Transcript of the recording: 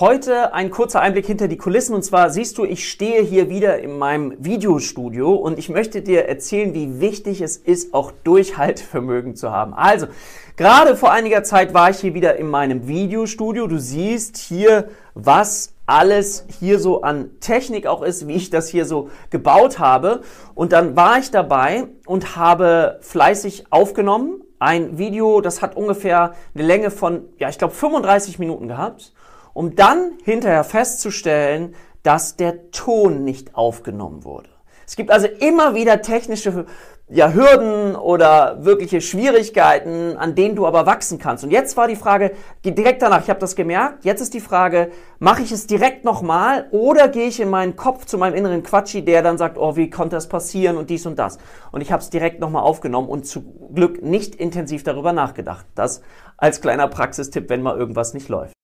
Heute ein kurzer Einblick hinter die Kulissen und zwar siehst du, ich stehe hier wieder in meinem Videostudio und ich möchte dir erzählen, wie wichtig es ist, auch Durchhaltevermögen zu haben. Also, gerade vor einiger Zeit war ich hier wieder in meinem Videostudio. Du siehst hier, was alles hier so an Technik auch ist, wie ich das hier so gebaut habe. Und dann war ich dabei und habe fleißig aufgenommen. Ein Video, das hat ungefähr eine Länge von, ja, ich glaube 35 Minuten gehabt um dann hinterher festzustellen, dass der Ton nicht aufgenommen wurde. Es gibt also immer wieder technische ja, Hürden oder wirkliche Schwierigkeiten, an denen du aber wachsen kannst. Und jetzt war die Frage, direkt danach, ich habe das gemerkt, jetzt ist die Frage, mache ich es direkt nochmal oder gehe ich in meinen Kopf zu meinem inneren Quatschi, der dann sagt, oh, wie konnte das passieren und dies und das. Und ich habe es direkt nochmal aufgenommen und zu Glück nicht intensiv darüber nachgedacht. Das als kleiner Praxistipp, wenn mal irgendwas nicht läuft.